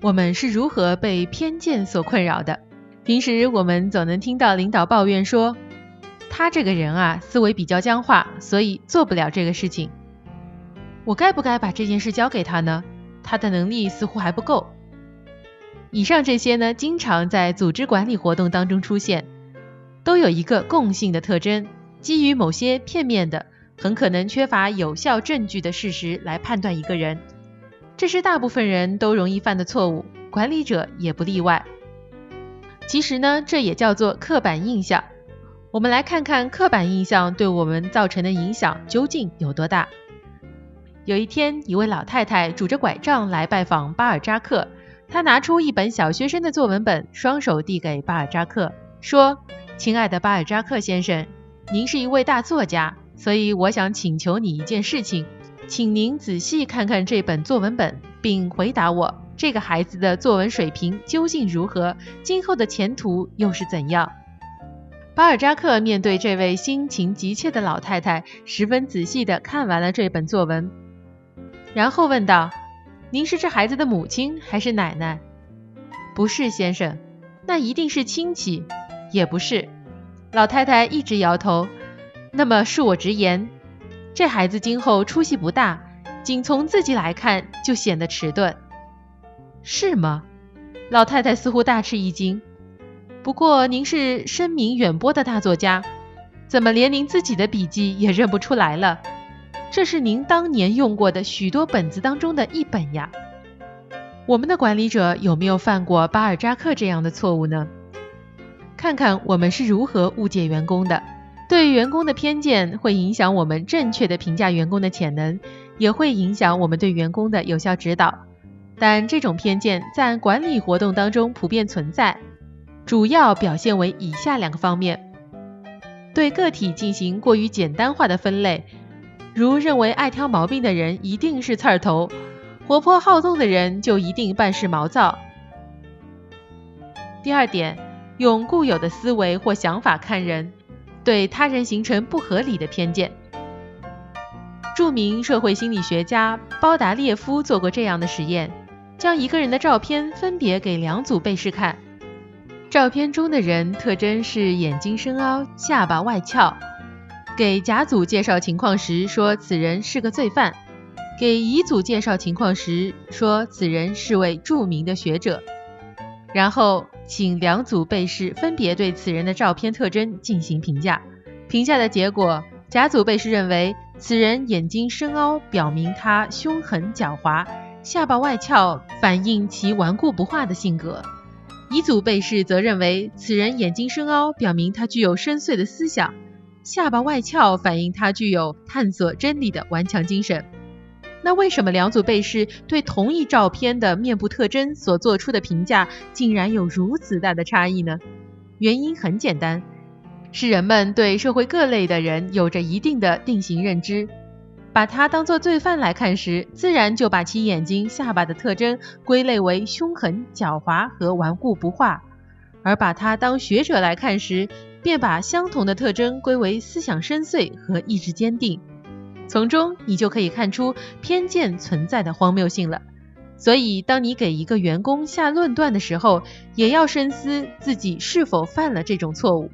我们是如何被偏见所困扰的。平时我们总能听到领导抱怨说，他这个人啊，思维比较僵化，所以做不了这个事情。我该不该把这件事交给他呢？他的能力似乎还不够。以上这些呢，经常在组织管理活动当中出现，都有一个共性的特征：基于某些片面的、很可能缺乏有效证据的事实来判断一个人，这是大部分人都容易犯的错误，管理者也不例外。其实呢，这也叫做刻板印象。我们来看看刻板印象对我们造成的影响究竟有多大。有一天，一位老太太拄着拐杖来拜访巴尔扎克。她拿出一本小学生的作文本，双手递给巴尔扎克，说：“亲爱的巴尔扎克先生，您是一位大作家，所以我想请求你一件事情，请您仔细看看这本作文本，并回答我：这个孩子的作文水平究竟如何？今后的前途又是怎样？”巴尔扎克面对这位心情急切的老太太，十分仔细地看完了这本作文。然后问道：“您是这孩子的母亲还是奶奶？”“不是，先生。”“那一定是亲戚。”“也不是。”老太太一直摇头。“那么恕我直言，这孩子今后出息不大，仅从字迹来看就显得迟钝。”“是吗？”老太太似乎大吃一惊。“不过您是声名远播的大作家，怎么连您自己的笔记也认不出来了？”这是您当年用过的许多本子当中的一本呀。我们的管理者有没有犯过巴尔扎克这样的错误呢？看看我们是如何误解员工的。对员工的偏见会影响我们正确的评价员工的潜能，也会影响我们对员工的有效指导。但这种偏见在管理活动当中普遍存在，主要表现为以下两个方面：对个体进行过于简单化的分类。如认为爱挑毛病的人一定是刺儿头，活泼好动的人就一定办事毛躁。第二点，用固有的思维或想法看人，对他人形成不合理的偏见。著名社会心理学家包达列夫做过这样的实验，将一个人的照片分别给两组被试看，照片中的人特征是眼睛深凹，下巴外翘。给甲组介绍情况时说此人是个罪犯，给乙组介绍情况时说此人是位著名的学者，然后请两组被试分别对此人的照片特征进行评价。评价的结果，甲组被试认为此人眼睛深凹，表明他凶狠狡猾；下巴外翘，反映其顽固不化的性格。乙组被试则认为此人眼睛深凹，表明他具有深邃的思想。下巴外翘，反映他具有探索真理的顽强精神。那为什么两组被试对同一照片的面部特征所做出的评价竟然有如此大的差异呢？原因很简单，是人们对社会各类的人有着一定的定型认知，把他当作罪犯来看时，自然就把其眼睛、下巴的特征归类为凶狠、狡猾和顽固不化；而把他当学者来看时，便把相同的特征归为思想深邃和意志坚定，从中你就可以看出偏见存在的荒谬性了。所以，当你给一个员工下论断的时候，也要深思自己是否犯了这种错误。